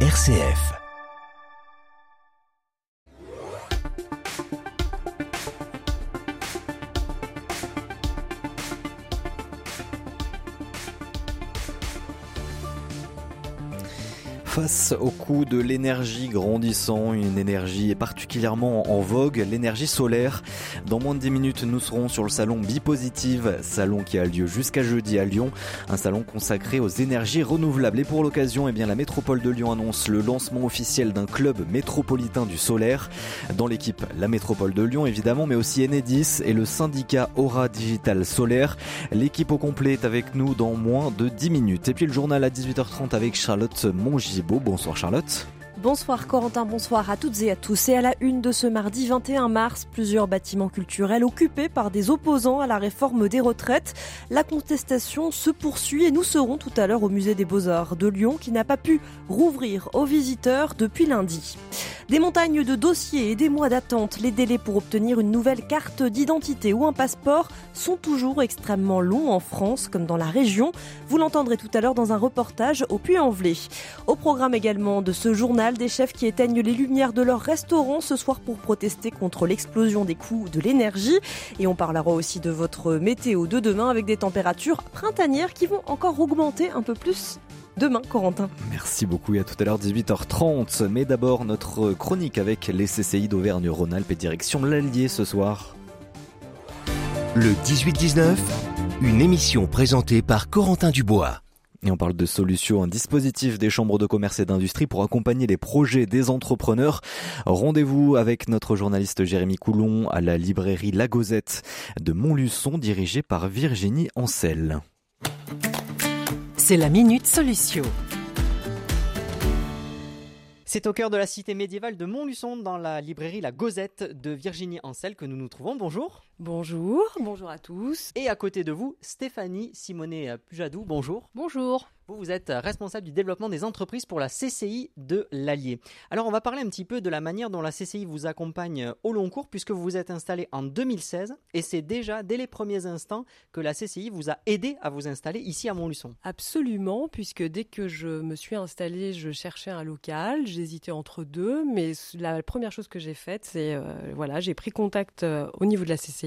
RCF. Au coût de l'énergie grandissant, une énergie particulièrement en vogue, l'énergie solaire. Dans moins de 10 minutes, nous serons sur le salon Bipositive, salon qui a lieu jusqu'à jeudi à Lyon, un salon consacré aux énergies renouvelables. Et pour l'occasion, eh bien, la métropole de Lyon annonce le lancement officiel d'un club métropolitain du solaire. Dans l'équipe, la métropole de Lyon évidemment, mais aussi Enedis et le syndicat Aura Digital Solaire. L'équipe au complet est avec nous dans moins de 10 minutes. Et puis le journal à 18h30 avec Charlotte Mongib. Bonsoir Charlotte. Bonsoir Corentin, bonsoir à toutes et à tous. Et à la une de ce mardi 21 mars, plusieurs bâtiments culturels occupés par des opposants à la réforme des retraites. La contestation se poursuit et nous serons tout à l'heure au musée des Beaux-Arts de Lyon qui n'a pas pu rouvrir aux visiteurs depuis lundi. Des montagnes de dossiers et des mois d'attente, les délais pour obtenir une nouvelle carte d'identité ou un passeport sont toujours extrêmement longs en France comme dans la région. Vous l'entendrez tout à l'heure dans un reportage au Puy-en-Velay. Au programme également de ce journal, des chefs qui éteignent les lumières de leur restaurant ce soir pour protester contre l'explosion des coûts de l'énergie. Et on parlera aussi de votre météo de demain avec des températures printanières qui vont encore augmenter un peu plus demain, Corentin. Merci beaucoup et à tout à l'heure 18h30. Mais d'abord notre chronique avec les CCI d'Auvergne-Rhône-Alpes et direction l'Allier ce soir. Le 18-19, une émission présentée par Corentin Dubois. Et on parle de solutions, un dispositif des chambres de commerce et d'industrie pour accompagner les projets des entrepreneurs. Rendez-vous avec notre journaliste Jérémy Coulon à la librairie La Gozette de Montluçon dirigée par Virginie Ancel. C'est la Minute Solution. C'est au cœur de la cité médiévale de Montluçon, dans la librairie La Gozette de Virginie Ancel, que nous nous trouvons. Bonjour. Bonjour, bonjour à tous. Et à côté de vous, Stéphanie Simonet Pujadou. Bonjour. Bonjour. Vous, vous êtes responsable du développement des entreprises pour la CCI de l'Allier. Alors, on va parler un petit peu de la manière dont la CCI vous accompagne au long cours, puisque vous vous êtes installé en 2016, et c'est déjà dès les premiers instants que la CCI vous a aidé à vous installer ici à Montluçon. Absolument, puisque dès que je me suis installée, je cherchais un local, j'hésitais entre deux, mais la première chose que j'ai faite, c'est, euh, voilà, j'ai pris contact euh, au niveau de la CCI.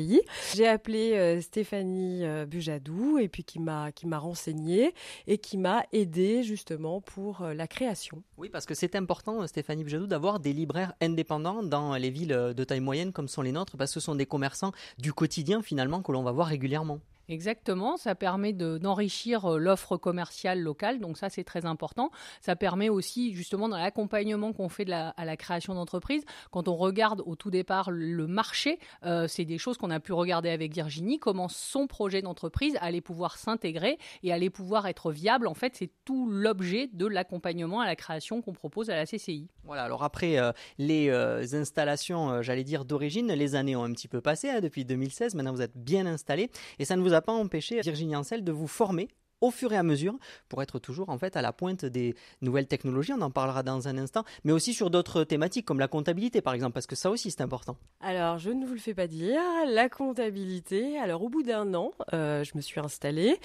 J'ai appelé euh, Stéphanie Bujadou, et puis qui m'a, qui m'a renseigné, et qui m'a aider justement pour euh, la création. Oui, parce que c'est important, Stéphanie Bjadou, d'avoir des libraires indépendants dans les villes de taille moyenne comme sont les nôtres, parce que ce sont des commerçants du quotidien finalement que l'on va voir régulièrement. Exactement, ça permet d'enrichir euh, l'offre commerciale locale, donc ça c'est très important. Ça permet aussi justement dans l'accompagnement qu'on fait à la création d'entreprises, quand on regarde au tout départ le marché, euh, c'est des choses qu'on a pu regarder avec Virginie, comment son projet d'entreprise allait pouvoir s'intégrer et allait pouvoir être viable. En fait, c'est tout l'objet de l'accompagnement à la création qu'on propose à la CCI. Voilà, alors après euh, les installations, j'allais dire d'origine, les années ont un petit peu passé hein, depuis 2016, maintenant vous êtes bien installé et ça ne vous a pas empêché, Virginie Ancel, de vous former au fur et à mesure pour être toujours en fait à la pointe des nouvelles technologies. On en parlera dans un instant, mais aussi sur d'autres thématiques comme la comptabilité par exemple, parce que ça aussi c'est important. Alors je ne vous le fais pas dire, la comptabilité. Alors au bout d'un an, euh, je me suis installée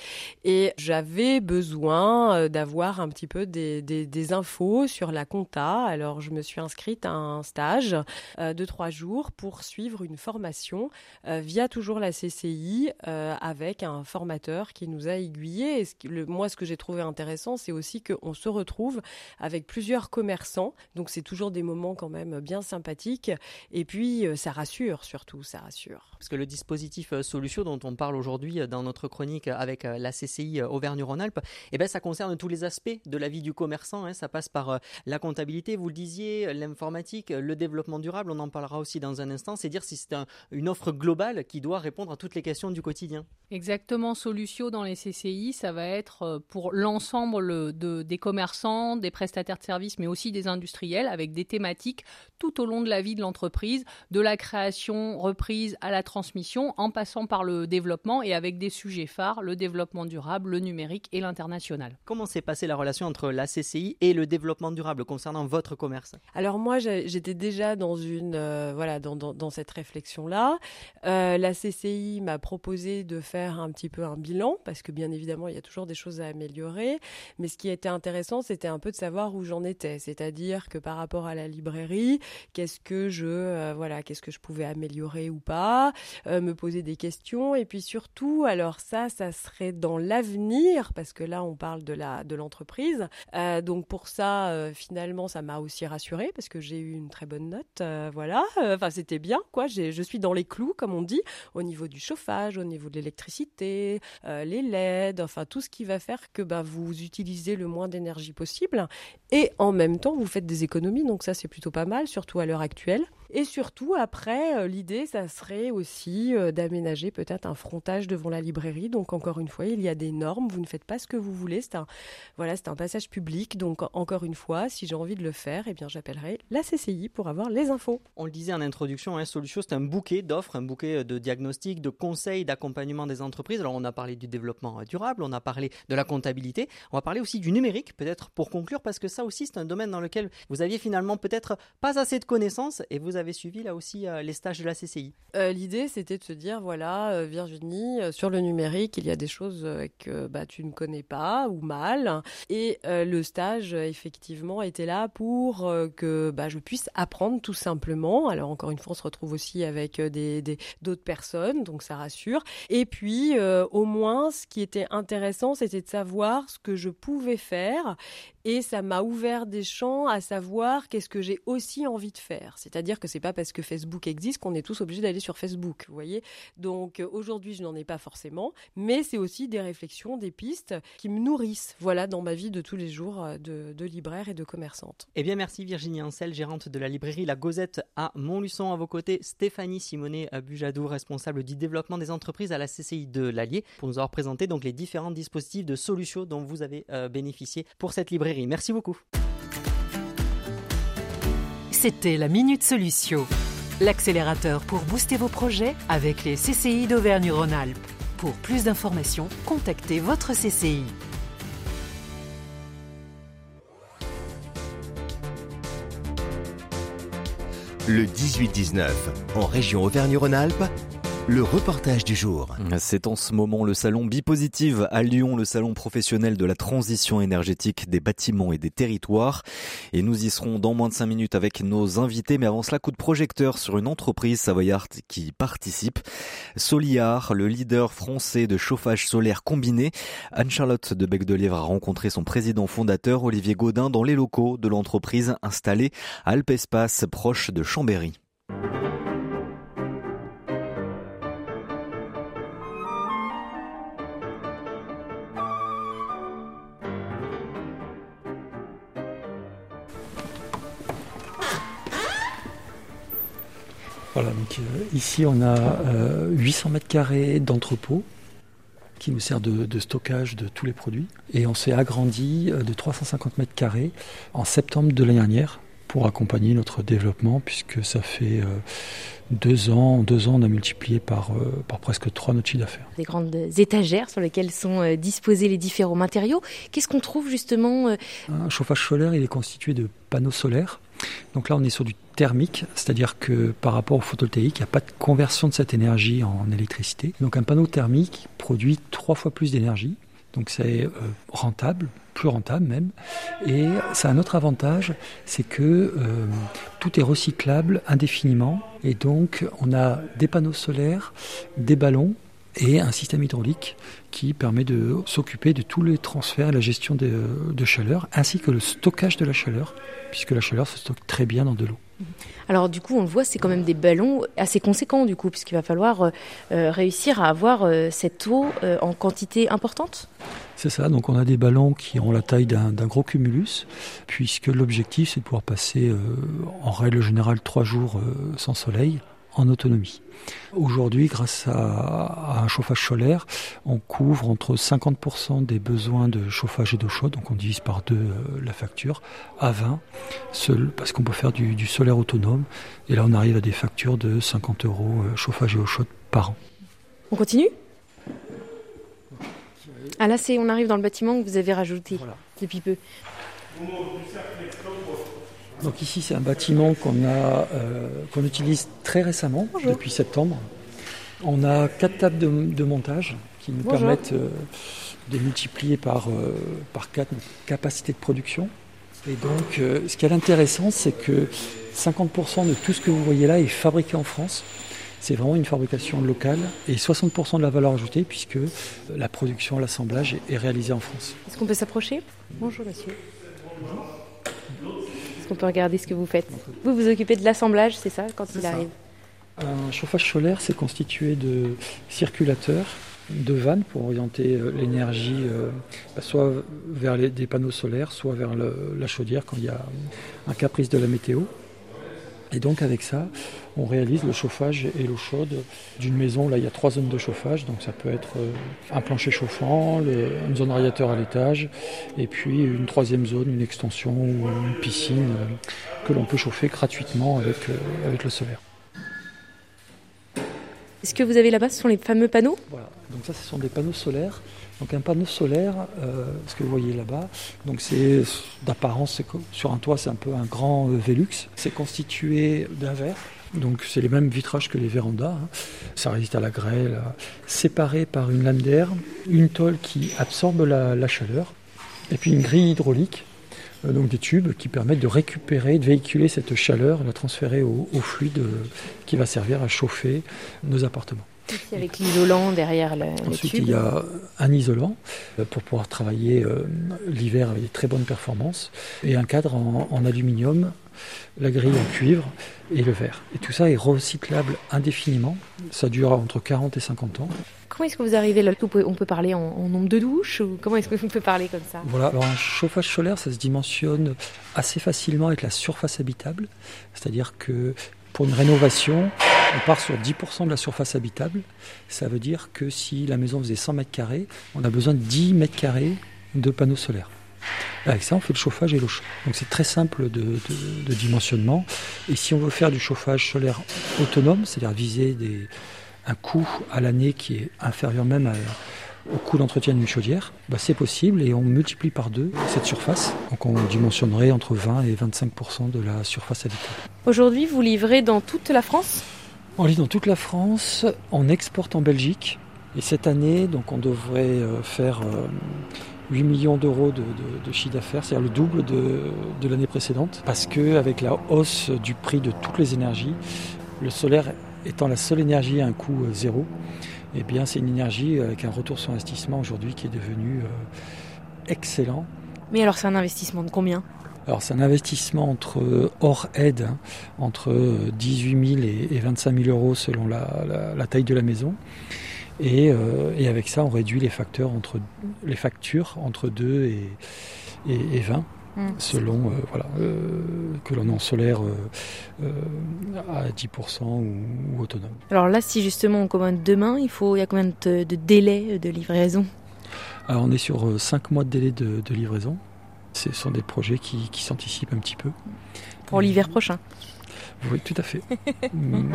et j'avais besoin euh, d'avoir un petit peu des, infos sur la compta. Alors je me suis inscrite à un stage euh, de trois jours pour suivre une formation via toujours la CCI avec un formateur qui nous a aiguillés moi, ce que j'ai trouvé intéressant, c'est aussi qu'on se retrouve avec plusieurs commerçants. Donc, c'est toujours des moments quand même bien sympathiques. Et puis, euh, ça rassure surtout, ça rassure. Parce que le dispositif euh, Solution dont on parle aujourd'hui euh, dans notre chronique avec la CCI Auvergne-Rhône-Alpes, eh ben, ça concerne tous les aspects de la vie du commerçant. Hein. Ça passe par la comptabilité, vous le disiez, l'informatique, le développement durable. On en parlera aussi dans un instant. C'est dire si c'est une offre globale qui doit répondre à toutes les questions du quotidien. Exactement. Solution dans les CCI, ça va être euh, pour l'ensemble de, des commerçants, des prestataires de services, mais aussi des industriels, avec des thématiques tout au long de la vie de l'entreprise, de la création, reprise à la transmission, en passant par le développement et avec des sujets phares, le développement durable, le numérique et l'international. Comment s'est passée la relation entre la CCI et le développement durable concernant votre commerce? Alors moi, j'étais déjà dans une euh, voilà dans, dans, cette réflexion là. Euh, la CCI m'a proposé de faire un petit peu un bilan parce que bien évidemment il y a toujours des choses à améliorer. Mais ce qui était intéressant, c'était un peu de savoir où j'en étais. C'est-à-dire que par rapport à la librairie, qu'est-ce que je, euh, voilà, qu'est-ce que je pouvais améliorer ou pas, euh, me poser des questions. Et puis surtout, alors ça, ça serait dans l'avenir, parce que là, on parle de la, de l'entreprise. Euh, donc pour ça, finalement, ça m'a aussi rassurée parce que j'ai eu une très bonne note. voilà. Enfin, c'était bien, quoi. Je suis dans les clous, comme on dit, au niveau du chauffage, au niveau de l'électricité, les LED, enfin tout ce qui va faire que bah, vous utilisez le moins d'énergie possible et en même temps vous faites des économies. Donc ça c'est plutôt pas mal, surtout à l'heure actuelle. Et surtout, après, euh, l'idée, ça serait aussi euh, d'aménager peut-être un frontage devant la librairie. Donc, encore une fois, il y a des normes. Vous ne faites pas ce que vous voulez. C'est un, voilà, c'est un passage public. Donc, encore une fois, si j'ai envie de le faire, eh bien, j'appellerai la CCI pour avoir les infos. On le disait en introduction, hein, Solution, c'est un bouquet d'offres, un bouquet de diagnostics, de conseils, d'accompagnement des entreprises. Alors, on a parlé du développement durable, on a parlé de la comptabilité, on va parler aussi du numérique, peut-être pour conclure, parce que ça aussi, c'est un domaine dans lequel vous aviez finalement peut-être pas assez de connaissances et vous avez avez suivi là aussi euh, les stages de la CCI euh, L'idée, c'était de se dire voilà, euh, Virginie, sur le numérique, il y a des choses que bah, tu ne connais pas ou mal. Et le stage, effectivement, était là pour que bah, je puisse apprendre tout simplement. Alors, encore une fois, on se retrouve aussi avec des, d'autres personnes, donc ça rassure. Et puis, au moins, ce qui était intéressant, c'était de savoir ce que je pouvais faire. Et ça m'a ouvert des champs à savoir qu'est-ce que j'ai aussi envie de faire. C'est-à-dire que c'est pas parce que Facebook existe qu'on est tous obligés d'aller sur Facebook, vous voyez? Donc euh, aujourd'hui, je n'en ai pas forcément, mais c'est aussi des réflexions, des pistes qui me nourrissent, voilà, dans ma vie de tous les jours euh, de, libraire et de commerçante. Eh bien, merci Virginie Ancel, gérante de la librairie La Gozette à Montluçon. À vos côtés, Stéphanie Simonet Bujadou, responsable du développement des entreprises à la CCI de l'Allier, pour nous avoir présenté donc les différents dispositifs de solutions dont vous avez euh, bénéficié pour cette librairie. Merci beaucoup. C'était la Minute Solution, l'accélérateur pour booster vos projets avec les CCI d'Auvergne-Rhône-Alpes. Pour plus d'informations, contactez votre CCI. Le 18-19, en région Auvergne-Rhône-Alpes, le reportage du jour. C'est en ce moment le salon Bipositive à Lyon, le salon professionnel de la transition énergétique des bâtiments et des territoires. Et nous y serons dans moins de 5 minutes avec nos invités. Mais avant cela, coup de projecteur sur une entreprise savoyarde qui participe. Soliar, le leader français de chauffage solaire combiné. Anne-Charlotte de Bec de Lièvre a rencontré son président fondateur Olivier Gaudin dans les locaux de l'entreprise installée à Alpespace proche de Chambéry. Ici on a 800 euh, mètres carrés d'entrepôt qui nous sert de, stockage de tous les produits. Et on s'est agrandi euh, de 350 mètres carrés en septembre de l'année dernière pour accompagner notre développement, puisque ça fait deux ans, deux ans, on a multiplié par, par presque trois notre chiffre d'affaires. Des grandes étagères sur lesquelles sont disposés les différents matériaux. Qu'est-ce qu'on trouve justement Un chauffage solaire, il est constitué de panneaux solaires. Donc là, on est sur du thermique, c'est-à-dire que par rapport au photovoltaïque, il n'y a pas de conversion de cette énergie en électricité. Donc un panneau thermique produit trois fois plus d'énergie, donc c'est euh, rentable, plus rentable même. Et ça a un autre avantage, c'est que euh, tout est recyclable indéfiniment. Et donc on a des panneaux solaires, des ballons et un système hydraulique qui permet de s'occuper de tous les transferts et la gestion de, de chaleur, ainsi que le stockage de la chaleur, puisque la chaleur se stocke très bien dans de l'eau. Alors du coup, on le voit, c'est quand même des ballons assez conséquents du coup, puisqu'il va falloir euh, euh, réussir à avoir euh, cette eau en quantité importante. C'est ça, donc on a des ballons qui ont la taille d'un gros cumulus, puisque l'objectif c'est de pouvoir passer en règle générale trois jours sans soleil en autonomie. Aujourd'hui, grâce à, un chauffage solaire, on couvre entre 50% des besoins de chauffage et d'eau chaude, donc on divise par deux euh, la facture, à 20, seul, parce qu'on peut faire du, solaire autonome. Et là, on arrive à des factures de 50 euros euh, chauffage et eau chaude par an. On continue? Ah là, c'est, on arrive dans le bâtiment que vous avez rajouté depuis peu. Donc ici, c'est un bâtiment qu'on a, euh, qu'on utilise très récemment, depuis septembre. On a quatre tables de, montage qui nous permettent euh, démultiplier par, par 4 notre capacité de production. Et donc, ce qui est intéressant, c'est que 50% de tout ce que vous voyez là est fabriqué en France. C'est vraiment une fabrication locale et 60% de la valeur ajoutée puisque la production, l'assemblage est réalisé en France. Est-ce qu'on peut s'approcher? Bonjour monsieur. Est-ce qu'on peut regarder ce que vous faites? Vous vous occupez de l'assemblage, c'est ça, quand il arrive? Un chauffage solaire, c'est constitué de circulateurs, de vannes pour orienter euh, l'énergie euh, bah, soit vers les, des panneaux solaires, soit vers la chaudière quand il y a un caprice de la météo. Et donc avec ça, on réalise le chauffage et l'eau chaude d'une maison. Là, il y a trois zones de chauffage, donc ça peut être euh, un plancher chauffant, une zone radiateur à l'étage, et puis une troisième zone, une extension ou une piscine euh, que l'on peut chauffer gratuitement avec, euh, avec le solaire. Ce que vous avez là-bas, ce sont les fameux panneaux? Voilà, donc ça, ce sont des panneaux solaires donc un panneau solaire, euh, ce que vous voyez là-bas, donc c'est d'apparence sur un toit c'est un peu un grand Velux. C'est constitué d'un verre, donc c'est les mêmes vitrages que les vérandas. Hein. Ça résiste à la grêle, séparé par une lame d'air, une tôle qui absorbe la, chaleur, et puis une grille hydraulique euh, donc des tubes qui permettent de récupérer, de véhiculer cette chaleur, la transférer au fluide qui va servir à chauffer nos appartements. Avec l'isolant derrière le, Ensuite, il y a un isolant euh, pour pouvoir travailler euh, l'hiver avec des très bonnes performances et un cadre en, aluminium, la grille en cuivre et le verre. Et tout ça est recyclable indéfiniment. Ça dure entre 40 et 50 ans. Comment est-ce que vous arrivez là? On peut parler en, nombre de douches ou comment est-ce qu'on peut parler comme ça? Voilà, alors un chauffage solaire, ça se dimensionne assez facilement avec la surface habitable. C'est-à-dire que pour une rénovation, on part sur 10% de la surface habitable. Ça veut dire que si la maison faisait 100 mètres carrés, on a besoin de 10 mètres carrés de panneaux solaires. Avec ça, on fait le chauffage et l'eau chaude. Donc c'est très simple de, dimensionnement. Et si on veut faire du chauffage solaire autonome, c'est-à-dire viser un coût à l'année qui est inférieur même à, au coût d'entretien d'une chaudière, bah, c'est possible et on multiplie par deux cette surface. Donc on dimensionnerait entre 20 et 25% de la surface habitable. Aujourd'hui, vous livrez dans toute la France? On livre dans toute la France, on exporte en Belgique. Et cette année, donc on devrait euh, faire 8 euh, millions d'euros de, chiffre d'affaires, c'est-à-dire le double de, de l'année précédente. Parce qu'avec la hausse du prix de toutes les énergies, le solaire étant la seule énergie à un coût euh, zéro, eh bien, c'est une énergie avec un retour sur investissement aujourd'hui qui est devenu euh, excellent. Mais alors, c'est un investissement de combien? Alors c'est un investissement entre euh, hors aide, hein, entre 18 000 et 25 000 euros selon la, taille de la maison. Et, euh, et, avec ça, on réduit les, facteurs entre, les factures entre 2 et, et, et 20. Mm. selon euh, voilà, euh, que l'on est en solaire euh, à 10% ou, autonome. Alors là, si justement on commande demain, il, faut, il y a combien de, de délais de livraison? Alors on est sur 5 mois de délai de, livraison. Ce sont des projets qui, qui s'anticipent un petit peu. Pour l'hiver prochain Oui, tout à fait. Mm.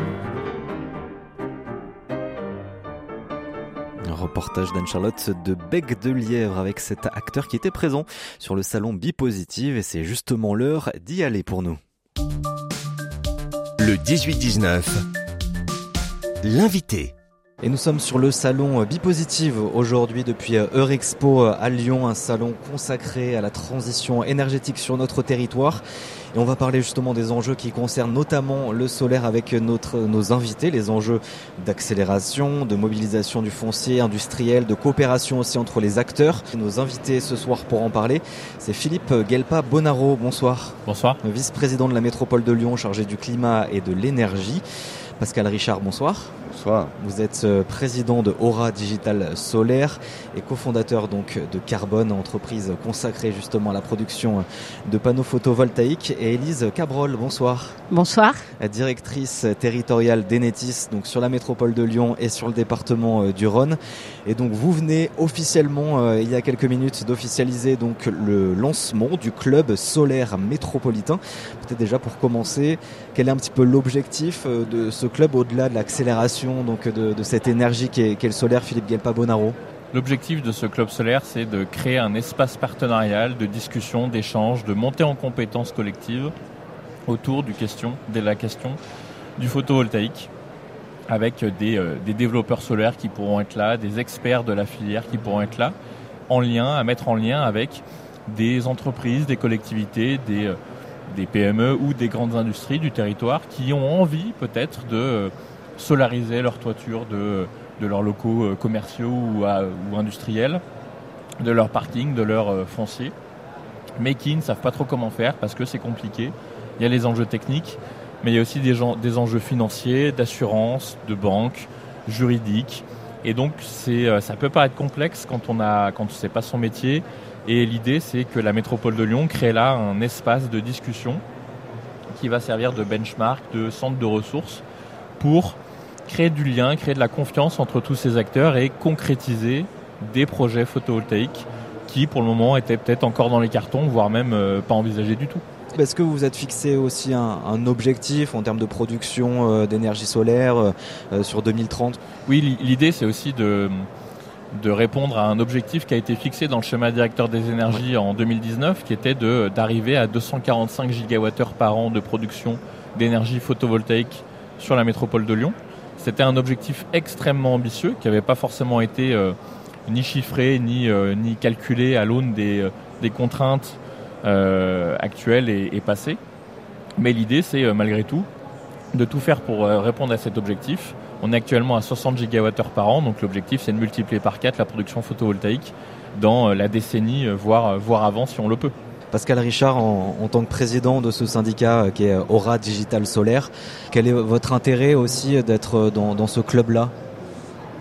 Reportage d'Anne-Charlotte de Bec de Lièvre avec cet acteur qui était présent sur le salon Bipositive et c'est justement l'heure d'y aller pour nous. Le 18-19, l'invité. Et nous sommes sur le salon Bipositive aujourd'hui depuis Eurexpo à Lyon, un salon consacré à la transition énergétique sur notre territoire. Et on va parler justement des enjeux qui concernent notamment le solaire avec notre, nos invités, les enjeux d'accélération, de mobilisation du foncier industriel, de coopération aussi entre les acteurs. Nos invités ce soir pour en parler, c'est Philippe Gelpa Bonaro. Bonsoir. Bonsoir. Vice-président de la métropole de Lyon chargé du climat et de l'énergie. Pascal Richard, bonsoir. Vous êtes euh, président de Aura Digital Solaire et cofondateur donc de Carbone, entreprise consacrée justement à la production de panneaux photovoltaïques. Et Élise Cabrol, bonsoir. Bonsoir. Directrice territoriale d'Enetis, donc sur la métropole de Lyon et sur le département euh, du Rhône. Et donc vous venez officiellement, euh, il y a quelques minutes, d'officialiser donc le lancement du club solaire métropolitain. Peut-être déjà pour commencer, quel est un petit peu l'objectif de ce club au-delà de l'accélération donc de, cette énergie qu'est le solaire, Philippe Guelpa Bonaro L'objectif de ce club solaire, c'est de créer un espace partenarial de discussion, d'échange, de montée en compétences collectives autour du question, de la question du photovoltaïque, avec des, euh, des, développeurs solaires qui pourront être là, des experts de la filière qui pourront être là, en lien, à mettre en lien avec des entreprises, des collectivités, des, des PME ou des grandes industries du territoire qui ont envie peut-être de solariser leur toiture de, de leurs locaux commerciaux ou, industriels, de leur parking, de leur foncier, mais qui ne savent pas trop comment faire parce que c'est compliqué. Il y a les enjeux techniques, mais il y a aussi des, des enjeux financiers, d'assurance, de banque, juridiques. Et donc, euh, ça peut paraître complexe quand on quand sait pas son métier. Et l'idée, c'est que la métropole de Lyon crée là un espace de discussion qui va servir de benchmark, de centre de ressources pour créer du lien, créer de la confiance entre tous ces acteurs et concrétiser des projets photovoltaïques qui, pour le moment, étaient peut-être encore dans les cartons, voire même euh, pas envisagés du tout. Est-ce que vous vous êtes fixé aussi un, objectif en termes de production euh, d'énergie solaire euh, sur 2030 Oui, l'idée c'est aussi de, de répondre à un objectif qui a été fixé dans le schéma directeur des énergies en 2019, qui était d'arriver à 245 gigawattheures par an de production d'énergie photovoltaïque sur la métropole de Lyon. C'était un objectif extrêmement ambitieux qui n'avait pas forcément été ni chiffré ni, ni calculé à l'aune des, des contraintes euh, actuelle et, et passée. Mais l'idée, c'est euh, malgré tout de tout faire pour euh, répondre à cet objectif. On est actuellement à 60 gigawattheures par an, donc l'objectif c'est de multiplier par 4 la production photovoltaïque dans la décennie, voire, voire avant si on le peut. Pascal Richard, en, tant que président de ce syndicat qui est Aura Digital Solaire, quel est votre intérêt aussi d'être dans, ce club-là?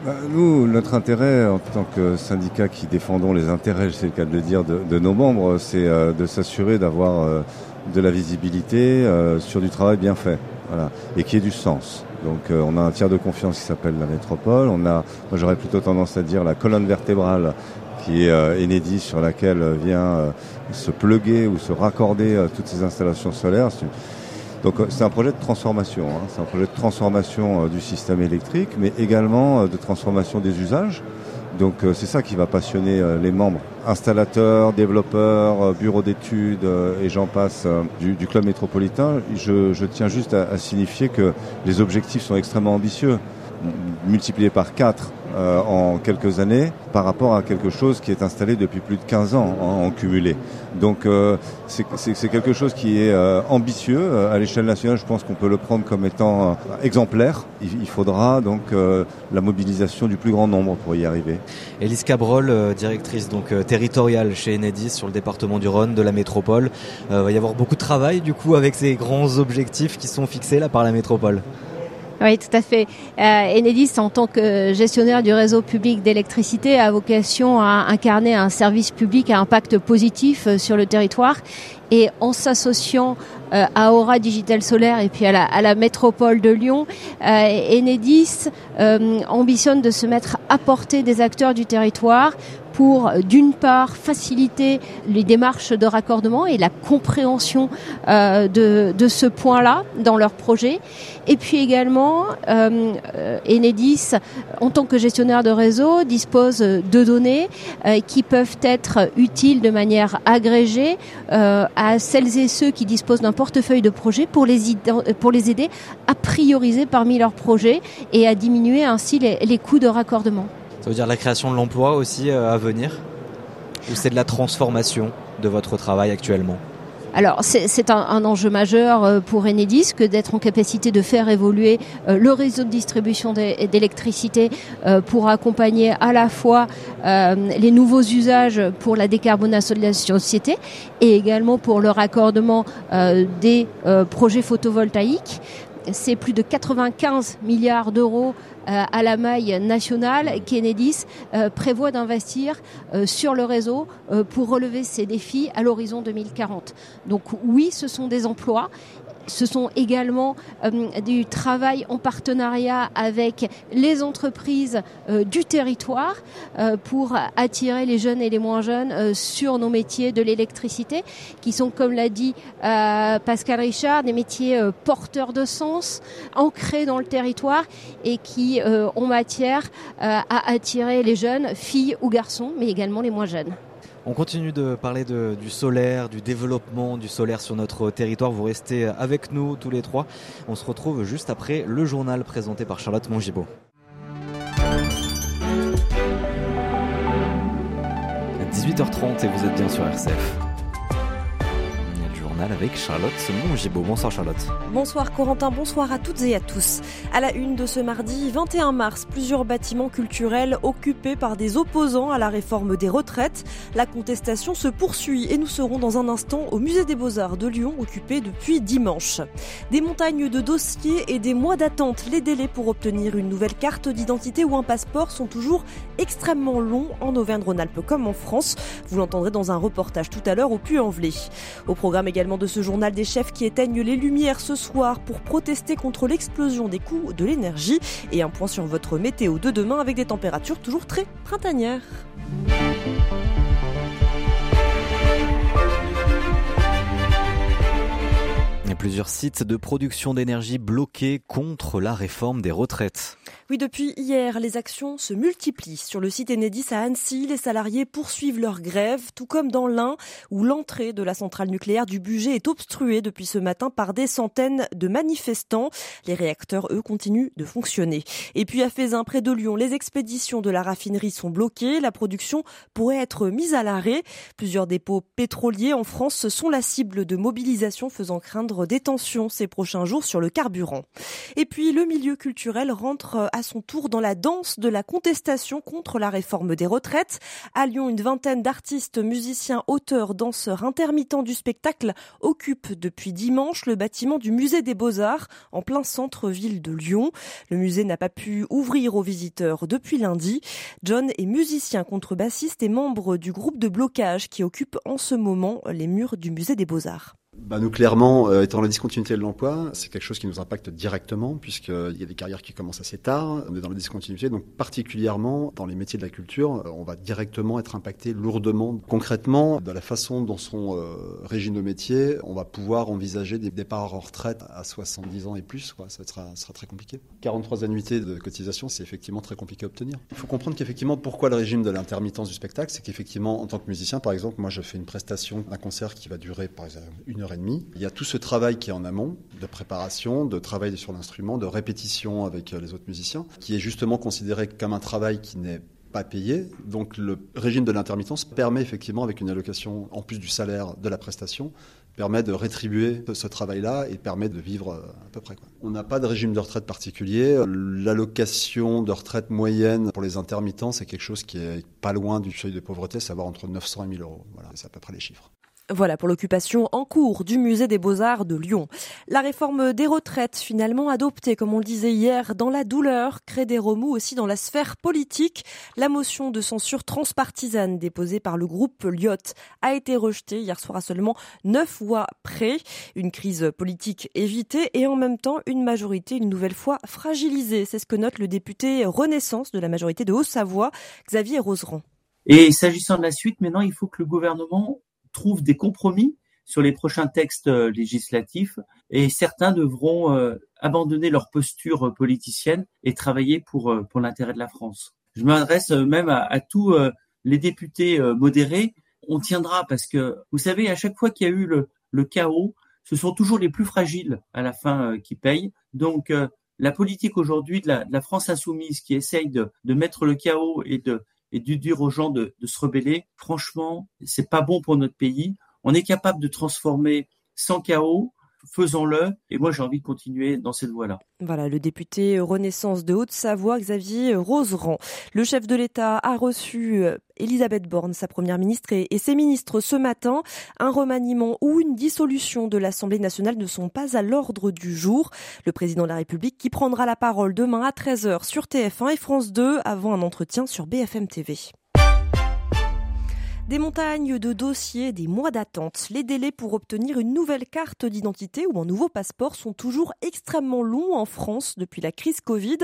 Bah, nous, notre intérêt en tant que syndicat qui défendons les intérêts, c'est le cas de le dire, de, nos membres, c'est euh, de s'assurer d'avoir euh, de la visibilité euh, sur du travail bien fait, voilà, et qui ait du sens. Donc on a un tiers de confiance qui s'appelle la métropole, on a, moi j'aurais plutôt tendance à dire la colonne vertébrale qui est Enedis sur laquelle vient se pluguer ou se raccorder toutes ces installations solaires. Donc euh, c'est un projet de transformation, hein. c'est un projet de transformation euh, du système électrique, mais également euh, de transformation des usages. Donc c'est ça qui va passionner les membres, installateurs, développeurs, bureaux d'études et j'en passe du, club métropolitain. Je, tiens juste à, à signifier que les objectifs sont extrêmement ambitieux, multipliés par 4 euh, en quelques années par rapport à quelque chose qui est installé depuis plus de 15 ans en, cumulé. Donc euh, c'est quelque chose qui est euh, ambitieux. À l'échelle nationale, je pense qu'on peut le prendre comme étant exemplaire. Il, faudra donc la mobilisation du plus grand nombre pour y arriver. Élise Cabrol, directrice donc territoriale chez Enedis sur le département du Rhône de la métropole. il va y avoir beaucoup de travail du coup avec ces grands objectifs qui sont fixés là par la métropole. Oui, tout à fait. Euh, Enedis, en tant que gestionnaire du réseau public d'électricité, a vocation à incarner un service public à impact positif euh, sur le territoire. Et en s'associant euh, à Aura Digital Solaire et puis à la, à la métropole de Lyon, euh, Enedis euh, ambitionne de se mettre à portée des acteurs du territoire pour, d'une part, faciliter les démarches de raccordement et la compréhension euh, de, de, ce point-là dans leur projet. Et puis également, euh, Enedis, en tant que gestionnaire de réseau, dispose de données euh, qui peuvent être utiles de manière agrégée euh, à celles et ceux qui disposent d'un portefeuille de projets pour les, pour les aider à prioriser parmi leurs projets et à diminuer ainsi les, les coûts de raccordement. Ça veut dire la création de l'emploi aussi euh, à venir? Ou c'est de la transformation de votre travail actuellement? Alors c'est un, enjeu majeur euh, pour Enedis que d'être en capacité de faire évoluer euh, le réseau de distribution d'électricité pour accompagner à la fois les nouveaux usages pour la décarbonation de la société et également pour le raccordement des projets photovoltaïques c'est plus de 95 milliards d'euros euh, à la maille nationale qu'Enedis euh, prévoit d'investir euh, sur le réseau pour relever ces défis à l'horizon 2040. Donc oui, ce sont des emplois ce sont également euh, du travail en partenariat avec les entreprises euh, du territoire euh, pour attirer les jeunes et les moins jeunes sur nos métiers de l'électricité, qui sont, comme l'a dit Pascal Richard, des métiers porteurs de sens, ancrés dans le territoire et qui ont matière à attirer les jeunes, filles ou garçons, mais également les moins jeunes. On continue de parler du solaire, du développement du solaire sur notre territoire. Vous restez avec nous tous les trois. On se retrouve juste après le journal présenté par Charlotte Mongibaud. 8h30 et vous êtes bien sur RCF avec Charlotte Mongibaud. Bonsoir Charlotte. Bonsoir Corentin, bonsoir à toutes et à tous. À la une de ce mardi 21 mars, plusieurs bâtiments culturels occupés par des opposants à la réforme des retraites. La contestation se poursuit et nous serons dans un instant au musée des Beaux-Arts de Lyon occupé depuis dimanche. Des montagnes de dossiers et des mois d'attente. Les délais pour obtenir une nouvelle carte d'identité ou un passeport sont toujours extrêmement longs en Auvergne-Rhône-Alpes comme en France. Vous l'entendrez dans un reportage tout à l'heure au Puy-en-Velay. Au programme également de ce journal des chefs qui éteignent les lumières ce soir pour protester contre l'explosion des coûts de l'énergie. Et un point sur votre météo de demain avec des températures toujours très printanières. plusieurs sites de production d'énergie bloqués contre la réforme des retraites. Oui, depuis hier, les actions se multiplient. Sur le site Enedis à Annecy, les salariés poursuivent leur grève, tout comme dans l'Ain, où l'entrée de la centrale nucléaire du budget est obstruée depuis ce matin par des centaines de manifestants. Les réacteurs, eux, continuent de fonctionner. Et puis à Fézin, près de Lyon, les expéditions de la raffinerie sont bloquées. La production pourrait être mise à l'arrêt. Plusieurs dépôts pétroliers en France sont la cible de mobilisation faisant craindre des tensions ces prochains jours sur le carburant. Et puis le milieu culturel rentre son tour dans la danse de la contestation contre la réforme des retraites. À Lyon, une vingtaine d'artistes, musiciens, auteurs, danseurs, intermittents du spectacle occupent depuis dimanche le bâtiment du musée des Beaux-Arts en plein centre-ville de Lyon. Le musée n'a pas pu ouvrir aux visiteurs depuis lundi. John est musicien contrebassiste et membre du groupe de blocage qui occupe en ce moment les murs du musée des Beaux-Arts bah nous clairement, euh, étant la discontinuité de l'emploi, c'est quelque chose qui nous impacte directement puisqu'il y a des carrières qui commencent assez tard, on est dans la discontinuité, donc particulièrement dans les métiers de la culture, euh, on va directement être impacté lourdement. Concrètement, de la façon dont sont euh, régis nos métiers, on va pouvoir envisager des départs en retraite à 70 ans et plus, ça sera très compliqué. 43 annuités de cotisation, c'est effectivement très compliqué à obtenir. Il faut comprendre qu'effectivement, pourquoi le régime de l'intermittence du spectacle, c'est qu'effectivement, en tant que musicien, par exemple, moi je fais une prestation, un concert qui va durer par exemple une heure et demie. Il y a tout ce travail qui est en amont, de préparation, de travail sur l'instrument, de répétition avec euh, les autres musiciens, qui est justement considéré comme un travail qui n'est pas payé. Donc le régime de l'intermittence permet effectivement, avec une allocation en plus du salaire de la prestation, permet de rétribuer ce travail-là et permet de vivre euh, à peu près. On n'a pas de régime de retraite particulier. L'allocation de retraite moyenne pour les intermittents, c'est quelque chose qui est pas loin du seuil de pauvreté, savoir entre 900 et 1000 euros. Voilà, c'est à peu près les chiffres. Voilà pour l'occupation en cours du musée des Beaux-Arts de Lyon. La réforme des retraites, finalement adoptée, comme on le disait hier, dans la douleur, crée des remous aussi dans la sphère politique. La motion de censure transpartisane déposée par le groupe Lyot a été rejetée hier soir à seulement neuf mois près. Une crise politique évitée et en même temps une majorité une nouvelle fois fragilisée. C'est ce que note le député Renaissance de la majorité de Haute-Savoie, Xavier Roseran. Et s'agissant de la suite, maintenant, il faut que le gouvernement trouve des compromis sur les prochains textes euh, législatifs et certains devront euh, abandonner leur posture politicienne et travailler pour, euh, pour l'intérêt de la France. Je m'adresse même à, tous les députés modérés. On tiendra parce que, vous savez, à chaque fois qu'il y a eu le, chaos, ce sont toujours les plus fragiles à la fin qui payent. Donc, la politique aujourd'hui de, la, France insoumise qui essaye de mettre le chaos et de, et de dire aux gens de, de se rebeller, franchement, c'est pas bon pour notre pays. On est capable de transformer sans chaos faisons-le. Et moi, j'ai envie de continuer dans cette voie-là. Voilà, le député Renaissance de Haute-Savoie, Xavier Roseran. Le chef de l'État a reçu euh, Elisabeth Borne, sa première ministre, et, ses ministres ce matin. Un remaniement ou une dissolution de l'Assemblée nationale ne sont pas à l'ordre du jour. Le président de la République qui prendra la parole demain à 13h sur TF1 et France 2 avant un entretien sur BFM TV. Des montagnes de dossiers, des mois d'attente. Les délais pour obtenir une nouvelle carte d'identité ou un nouveau passeport sont toujours extrêmement longs en France depuis la crise Covid.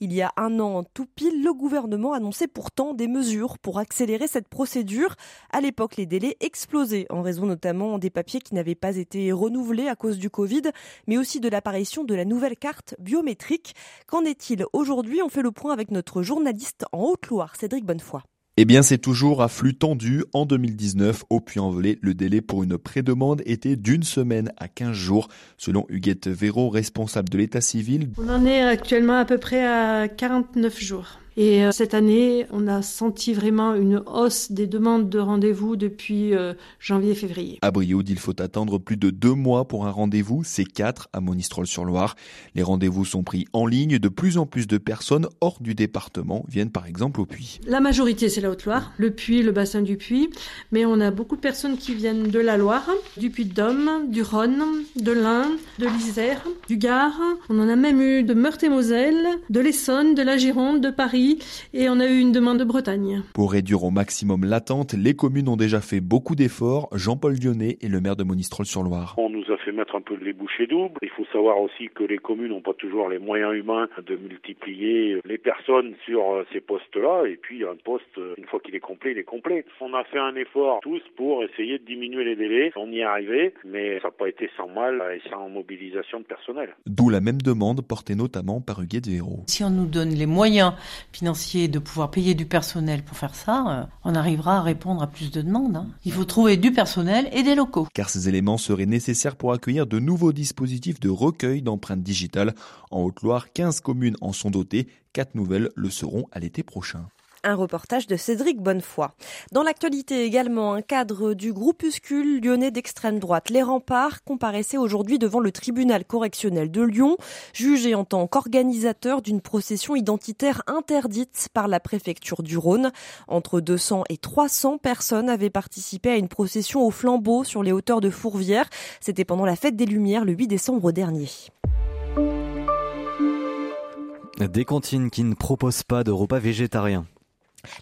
Il y a un an tout pile, le gouvernement annonçait pourtant des mesures pour accélérer cette procédure. À l'époque, les délais explosaient en raison notamment des papiers qui n'avaient pas été renouvelés à cause du Covid, mais aussi de l'apparition de la nouvelle carte biométrique. Qu'en est-il aujourd'hui? On fait le point avec notre journaliste en Haute-Loire, Cédric Bonnefoy. Eh bien, c'est toujours à flux tendu. En 2019, au Puy-en-Velay, le délai pour une prédemande était d'une semaine à 15 jours. Selon Huguette Véraud, responsable de l'état civil. On en est actuellement à peu près à 49 jours. Et euh, cette année, on a senti vraiment une hausse des demandes de rendez-vous depuis euh, janvier-février. À Brioude, il faut attendre plus de deux mois pour un rendez-vous. C'est quatre à Monistrol-sur-Loire. Les rendez-vous sont pris en ligne. De plus en plus de personnes hors du département viennent par exemple au Puy. La majorité, c'est la Haute-Loire, le Puy, le bassin du Puy. Mais on a beaucoup de personnes qui viennent de la Loire, du Puy-de-Dôme, du Rhône, de l'Ain, de l'Isère, du Gard. On en a même eu de Meurthe-et-Moselle, de l'Essonne, de la Gironde, de Paris. Et on a eu une demande de Bretagne. Pour réduire au maximum l'attente, les communes ont déjà fait beaucoup d'efforts. Jean-Paul Dionnet est le maire de Monistrol-sur-Loire. On nous a fait mettre un peu les bouchées doubles. Il faut savoir aussi que les communes n'ont pas toujours les moyens humains de multiplier les personnes sur ces postes-là. Et puis un poste, une fois qu'il est complet, il est complet. On a fait un effort tous pour essayer de diminuer les délais. On y est arrivé, mais ça n'a pas été sans mal et sans mobilisation de personnel. D'où la même demande portée notamment par Huguet de Véro. Si on nous donne les moyens financiers de pouvoir payer du personnel pour faire ça, euh, on arrivera à répondre à plus de demandes. Hein. Il faut trouver du personnel et des locaux. Car ces éléments seraient nécessaires pour accueillir de nouveaux dispositifs de recueil d'empreintes digitales. En Haute-Loire, 15 communes en sont dotées, 4 nouvelles le seront à l'été prochain. Un reportage de Cédric Bonnefoy. Dans l'actualité également, un cadre du groupuscule lyonnais d'extrême droite, Les Remparts, comparaissait aujourd'hui devant le tribunal correctionnel de Lyon, jugé en tant qu'organisateur d'une procession identitaire interdite par la préfecture du Rhône. Entre 200 et 300 personnes avaient participé à une procession au flambeau sur les hauteurs de Fourvière. C'était pendant la fête des Lumières le 8 décembre dernier. Des cantines qui ne proposent pas de repas végétariens.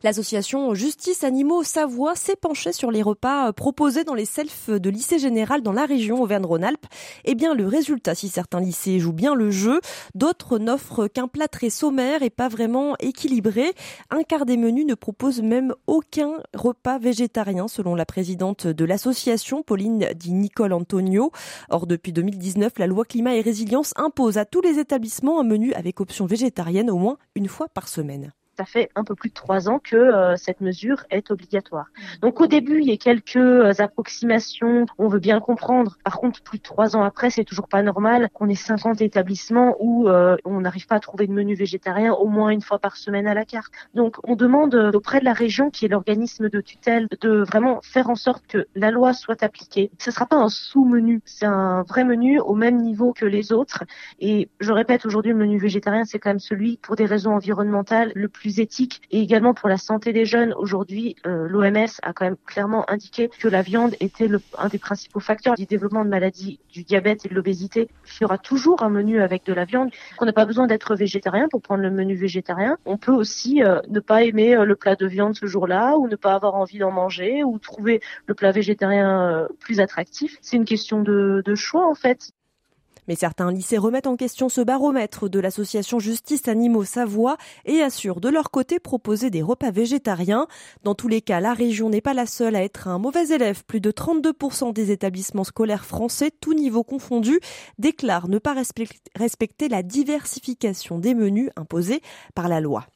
L'association Justice Animaux Savoie s'est penchée sur les repas euh, proposés dans les selfs de lycée général dans la région Auvergne-Rhône-Alpes. Eh bien, le résultat, si certains lycées jouent bien le jeu, d'autres n'offrent qu'un plat très sommaire et pas vraiment équilibré. Un quart des menus ne propose même aucun repas végétarien, selon la présidente de l'association, Pauline Di Nicole Antonio. Or, depuis 2019, la loi climat et résilience impose à tous les établissements un menu avec option végétarienne au moins une fois par semaine ça fait un peu plus de trois ans que euh, cette mesure est obligatoire. Donc au début, il y a quelques euh, approximations, on veut bien comprendre. Par contre, plus de trois ans après, c'est toujours pas normal qu'on ait 50 établissements où euh, on n'arrive pas à trouver de menu végétarien au moins une fois par semaine à la carte. Donc on demande auprès de la région, qui est l'organisme de tutelle, de vraiment faire en sorte que la loi soit appliquée. Ce sera pas un sous-menu, c'est un vrai menu au même niveau que les autres. Et je répète, aujourd'hui, le menu végétarien, c'est quand même celui, pour des raisons environnementales, le plus et également pour la santé des jeunes. Aujourd'hui, euh, l'OMS a quand même clairement indiqué que la viande était un des principaux facteurs du développement de maladies du diabète et de l'obésité. Il y aura toujours un menu avec de la viande. On n'a pas besoin d'être végétarien pour prendre le menu végétarien. On peut aussi euh, ne pas aimer euh, le plat de viande ce jour-là ou ne pas avoir envie d'en manger ou trouver le plat végétarien plus attractif. C'est une question de choix en fait. Mais certains lycées remettent en question ce baromètre de l'association Justice Animaux Savoie et assurent de leur côté proposer des repas végétariens. Dans tous les cas, la région n'est pas la seule à être un mauvais élève. Plus de 32% des établissements scolaires français, tous niveaux confondus, déclarent ne pas respecter la diversification des menus imposés par la loi.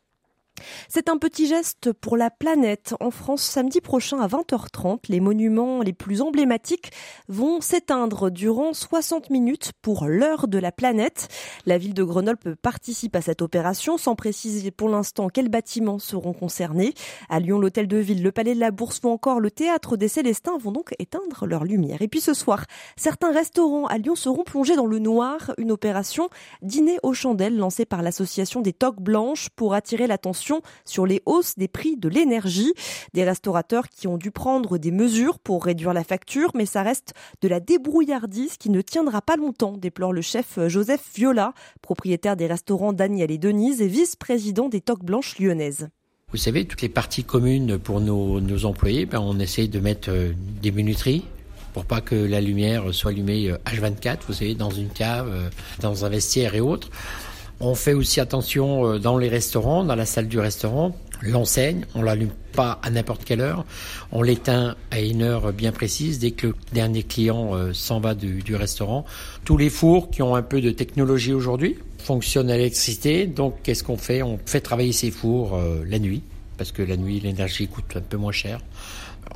C'est un petit geste pour la planète. En France, samedi prochain à 20h30, les monuments les plus emblématiques vont s'éteindre durant 60 minutes pour l'heure de la planète. La ville de Grenoble participe à cette opération sans préciser pour l'instant quels bâtiments seront concernés. À Lyon, l'hôtel de ville, le palais de la Bourse ou encore le théâtre des Célestins vont donc éteindre leur lumière. Et puis ce soir, certains restaurants à Lyon seront plongés dans le noir. Une opération dîner aux chandelles lancée par l'association des toques blanches pour attirer l'attention sur les hausses des prix de l'énergie. Des restaurateurs qui ont dû prendre des mesures pour réduire la facture, mais ça reste de la débrouillardise qui ne tiendra pas longtemps, déplore le chef Joseph Viola, propriétaire des restaurants Daniel et Denise et vice-président des Toques Blanches lyonnaises. Vous savez, toutes les parties communes pour nos, employés, ben, on essaye de mettre euh, des minuteries pour pas que la lumière soit allumée H24, euh, vous savez, dans une cave, euh, dans un vestiaire et autres. On fait aussi attention euh, dans les restaurants, dans la salle du restaurant. L'enseigne, on l'allume pas à n'importe quelle heure. On l'éteint à une heure bien précise dès que le dernier client euh, s'en va du, restaurant. Tous les fours qui ont un peu de technologie aujourd'hui fonctionnent à l'électricité. Donc, qu'est-ce qu'on fait? On fait travailler ces fours euh, la nuit parce que la nuit, l'énergie coûte un peu moins cher.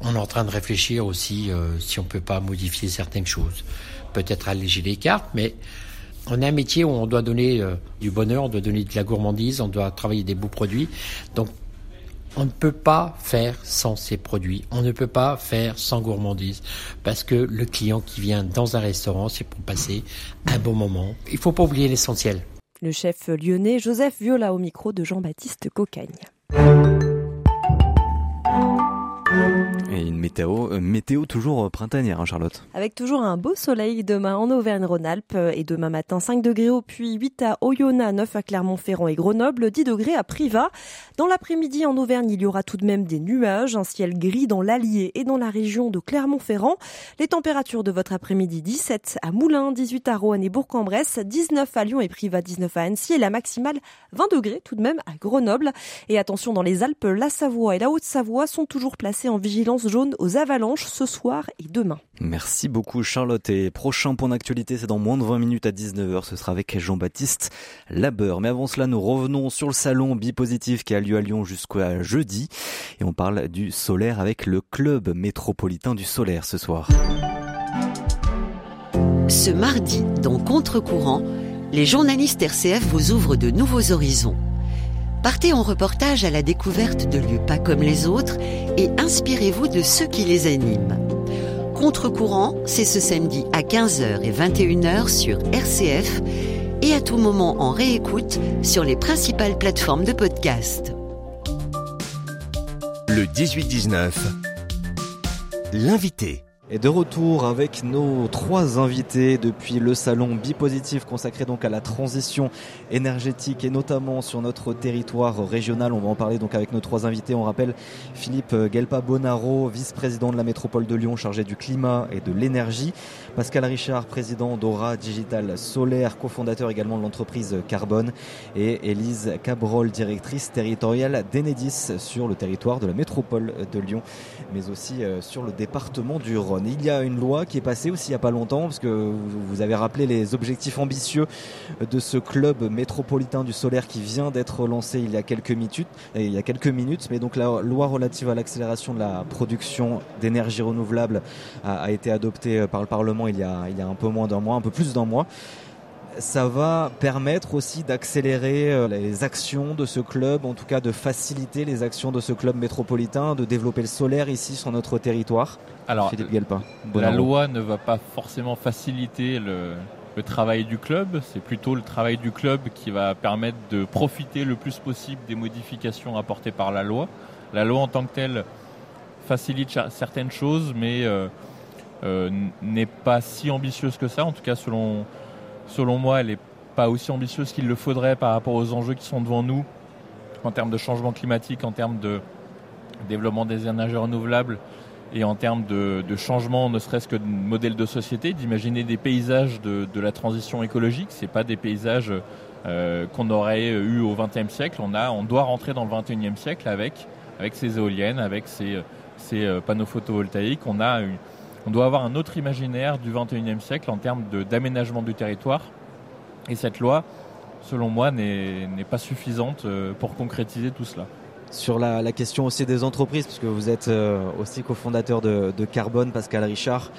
On est en train de réfléchir aussi si on peut pas modifier certaines choses. Peut-être alléger les cartes, mais On a un métier où on doit donner euh, du bonheur, on doit donner de la gourmandise, on doit travailler des beaux produits. Donc on ne peut pas faire sans ces produits. On ne peut pas faire sans gourmandise. Parce que le client qui vient dans un restaurant, c'est pour passer un bon moment. Il faut pas oublier l'essentiel. Le chef lyonnais Joseph Viola au micro de Jean-Baptiste Cocagne. Et une météo, euh, météo toujours euh, printanière, hein, Charlotte. Avec toujours un beau soleil demain en Auvergne-Rhône-Alpes euh, et demain matin 5 degrés au Puy, 8 à Oyonnax, 9 à Clermont-Ferrand et Grenoble, 10 degrés à Privas. Dans l'après-midi en Auvergne, il y aura tout de même des nuages, un ciel gris dans l'Allier et dans la région de Clermont-Ferrand. Les températures de votre après-midi 17 à Moulins, 18 à Roanne et Bourg-en-Bresse, 19 à Lyon et Privas, 19 à Annecy et la maximale 20 degrés tout de même à Grenoble. Et attention dans les Alpes, la Savoie et la Haute-Savoie sont toujours placées en vigilance jaune aux avalanches ce soir et demain. Merci beaucoup Charlotte. Et prochain point d'actualité, c'est dans moins de 20 minutes à 19h. Ce sera avec Jean-Baptiste Labeur. Mais avant cela, nous revenons sur le salon Bipositif qui a lieu à Lyon jusqu'à jeudi. Et on parle du solaire avec le club métropolitain du solaire ce soir. Ce mardi, dans Contre-courant, les journalistes RCF vous ouvrent de nouveaux horizons. Partez en reportage à la découverte de lieux pas comme les autres et inspirez-vous de ceux qui les animent. Contre-courant, c'est ce samedi à 15h et 21h sur RCF et à tout moment en réécoute sur les principales plateformes de podcast. Le 18-19, l'invité. Et de retour avec nos trois invités depuis le salon Bipositif consacré donc à la transition énergétique et notamment sur notre territoire régional. On va en parler donc avec nos trois invités. On rappelle Philippe Gelpa Bonaro, vice-président de la métropole de Lyon chargé du climat et de l'énergie. Pascal Richard, président d'Aura Digital Solaire, cofondateur également de l'entreprise Carbone. Et Élise Cabrol, directrice territoriale d'Enedis sur le territoire de la métropole de Lyon, mais aussi euh, sur le département du Rhône. Il y a une loi qui est passée aussi il n'y a pas longtemps, parce que vous avez rappelé les objectifs ambitieux de ce club métropolitain du solaire qui vient d'être lancé il y a quelques minutes. Il y a quelques minutes, mais donc la loi relative à l'accélération de la production d'énergie renouvelable a, été adoptée par le Parlement il y a, il y a un peu moins d'un mois, un peu plus d'un mois ça va permettre aussi d'accélérer euh, les actions de ce club, en tout cas de faciliter les actions de ce club métropolitain, de développer le solaire ici sur notre territoire. Alors, la loi ne va pas forcément faciliter le, travail du club, c'est plutôt le travail du club qui va permettre de profiter le plus possible des modifications apportées par la loi. La loi en tant que telle facilite certaines choses, mais euh, euh, n'est pas si ambitieuse que ça, en tout cas selon moi, elle n'est pas aussi ambitieuse qu'il le faudrait par rapport aux enjeux qui sont devant nous en termes de changement climatique, en termes de développement des énergies renouvelables et en termes de, changement, ne serait-ce que de modèle de société, d'imaginer des paysages de, la transition écologique. Ce pas des paysages euh, qu'on aurait eu au XXe siècle. On, doit rentrer dans le XXIe siècle avec, avec ces éoliennes, avec ces, ces euh, panneaux photovoltaïques. On a une, on doit avoir un autre imaginaire du 21e siècle en termes d'aménagement du territoire. Et cette loi, selon moi, n'est pas suffisante euh, pour concrétiser tout cela. Sur la, question aussi des entreprises, puisque vous êtes euh, aussi cofondateur de, de, Carbone, Pascal Richard,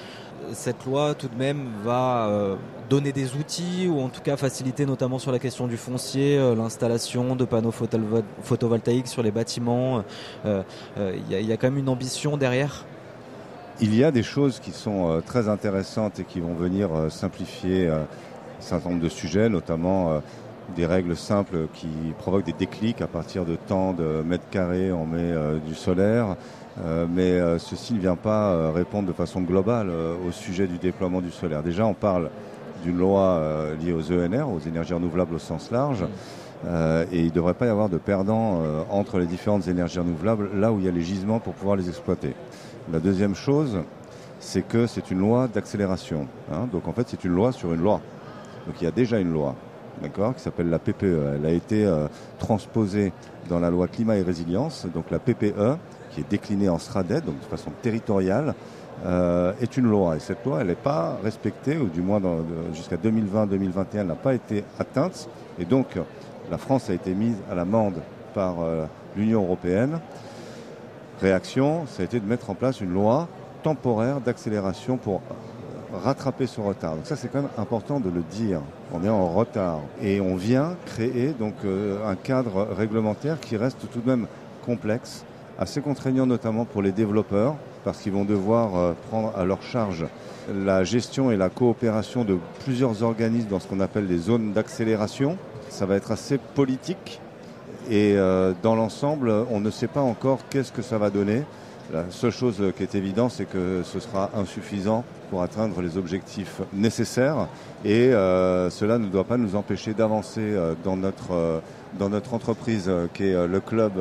cette loi tout de même va euh, donner des outils ou en tout cas faciliter notamment sur la question du foncier, l'installation de panneaux photovoltaïques sur les bâtiments. Il y, a quand même une ambition derrière il y a des choses qui sont euh, très intéressantes et qui vont venir euh, simplifier euh, un certain nombre de sujets, notamment des règles simples qui provoquent des déclics à partir de tant de mètres carrés on met du solaire. mais ceci ne vient pas répondre de façon globale au sujet du déploiement du solaire. Déjà, on parle d'une loi liée aux ENR, aux énergies renouvelables au sens large. Et il ne devrait pas y avoir de perdants entre les différentes énergies renouvelables là où il y a les gisements pour pouvoir les exploiter. La deuxième chose, c'est que c'est une loi d'accélération. Hein. Donc en fait, c'est une loi sur une loi. Donc il y a déjà une loi, d'accord, qui s'appelle la PPE. Elle a été euh, transposée dans la loi climat et résilience. Donc la PPE, qui est déclinée en SRADET, donc de façon territoriale, euh, est une loi. Et cette loi, elle n'est pas respectée, ou du moins jusqu'à 2020-2021, elle n'a pas été atteinte. Et donc, la France a été mise à l'amende par euh, l'Union européenne réaction, ça a été de mettre en place une loi temporaire d'accélération pour rattraper ce retard. Donc ça, c'est quand même important de le dire. On est en retard. Et on vient créer donc euh, un cadre réglementaire qui reste tout de même complexe, assez contraignant notamment pour les développeurs, parce qu'ils vont devoir euh, prendre à leur charge la gestion et la coopération de plusieurs organismes dans ce qu'on appelle les zones d'accélération. Ça va être assez politique et euh, dans l'ensemble, on ne sait pas encore qu'est-ce que ça va donner. La seule chose qui est évidente, c'est que ce sera insuffisant pour atteindre les objectifs nécessaires et euh, cela ne doit pas nous empêcher d'avancer euh, dans notre dans notre entreprise qui est le club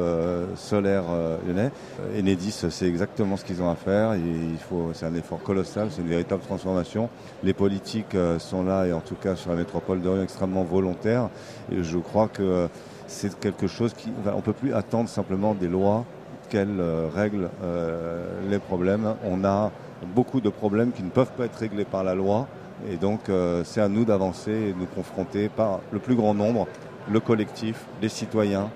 solaire lyonnais. Enedis, c'est exactement ce qu'ils ont à faire. Il faut, c'est un effort colossal, c'est une véritable transformation. Les politiques sont là et en tout cas sur la métropole de Lyon extrêmement volontaires. Et je crois que c'est quelque chose qui, on peut plus attendre simplement des lois qu'elles euh, règlent euh, les problèmes. On a beaucoup de problèmes qui ne peuvent pas être réglés par la loi. Et donc, euh, c'est à nous d'avancer et de nous confronter par le plus grand nombre, le collectif, les citoyens,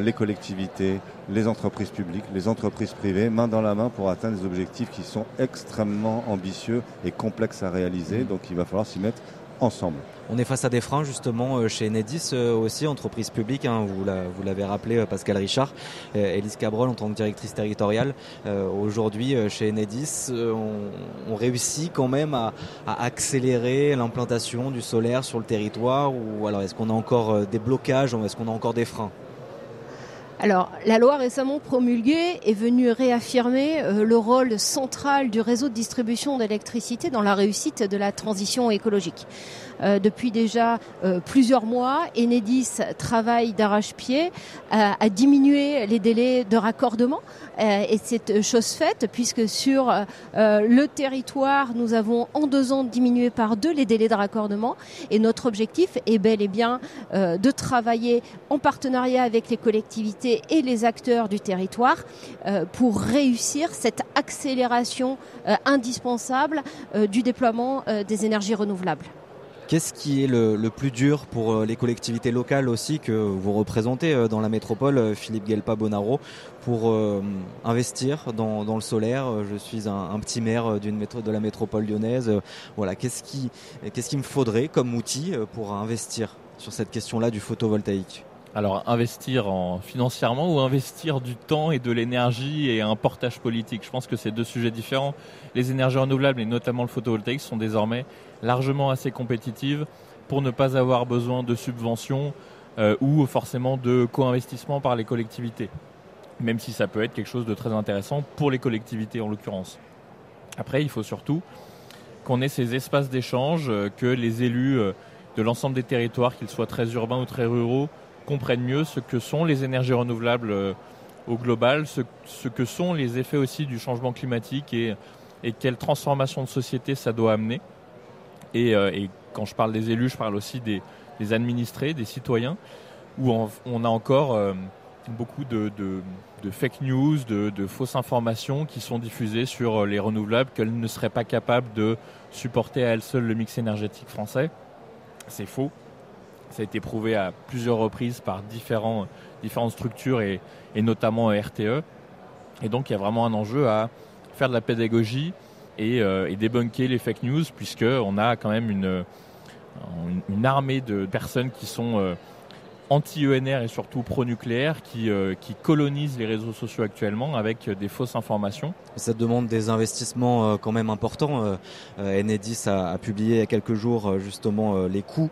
les collectivités, les entreprises publiques, les entreprises privées, main dans la main pour atteindre des objectifs qui sont extrêmement ambitieux et complexes à réaliser. Donc, il va falloir s'y mettre On est face à des freins justement euh, chez Enedis euh, aussi, entreprise publique, hein, vous l'avez rappelé euh, Pascal Richard, Elise Cabrol en tant que directrice territoriale. Aujourd'hui chez Enedis, on, réussit quand même à, accélérer l'implantation du solaire sur le territoire alors est-ce qu'on a encore des blocages est-ce qu'on a encore des freins? Alors, la loi récemment promulguée est venue réaffirmer le rôle central du réseau de distribution d'électricité dans la réussite de la transition écologique. Euh, depuis déjà euh, plusieurs mois. Enedis travaille d'arrache-pied à, diminuer les délais de raccordement euh, et c'est chose faite puisque sur le territoire, nous avons en deux ans diminué par deux les délais de raccordement et notre objectif est bel et bien de travailler en partenariat avec les collectivités et les acteurs du territoire pour réussir cette accélération indispensable du déploiement des énergies renouvelables. Qu'est-ce qui est le, plus dur pour euh, les collectivités locales aussi que vous représentez euh, dans la métropole, euh, Philippe Guelpa Bonaro, pour investir dans, le solaire? Je suis un, petit maire d'une de la métropole lyonnaise. Voilà, qu'est-ce qui, qu'est-ce qu'il me faudrait comme outil pour investir sur cette question-là du photovoltaïque? Alors investir en financièrement ou investir du temps et de l'énergie et un portage politique? Je pense que c'est deux sujets différents. Les énergies renouvelables et notamment le photovoltaïque sont désormais largement assez compétitives pour ne pas avoir besoin de subventions euh, ou forcément de co-investissement par les collectivités. Même si ça peut être quelque chose de très intéressant pour les collectivités en l'occurrence. Après, il faut surtout qu'on ait ces espaces d'échange, euh, que les élus euh, de l'ensemble des territoires, qu'ils soient très urbains ou très ruraux, comprennent mieux ce que sont les énergies renouvelables euh, au global, ce, que sont les effets aussi du changement climatique et, et quelle transformation de société ça doit amener. Et, euh, quand je parle des élus, je parle aussi des, administrés, des citoyens, où on, a encore euh, beaucoup de, fake news, de, de, fausses informations qui sont diffusées sur les renouvelables, qu'elles ne seraient pas capables de supporter à elles seules le mix énergétique français. C'est faux. Ça a été prouvé à plusieurs reprises par différents, différentes structures et, notamment RTE. Et donc il y a vraiment un enjeu à faire de la pédagogie et, euh, débunker les fake news puisqu'on a quand même une, une, armée de personnes qui sont euh, anti-ENR et surtout pro-nucléaire qui, euh, qui colonisent les réseaux sociaux actuellement avec des fausses informations. Ça demande des investissements quand même importants. Enedis a, a, publié il y a quelques jours justement les coûts